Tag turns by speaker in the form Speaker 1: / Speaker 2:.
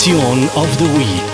Speaker 1: Tune of the week.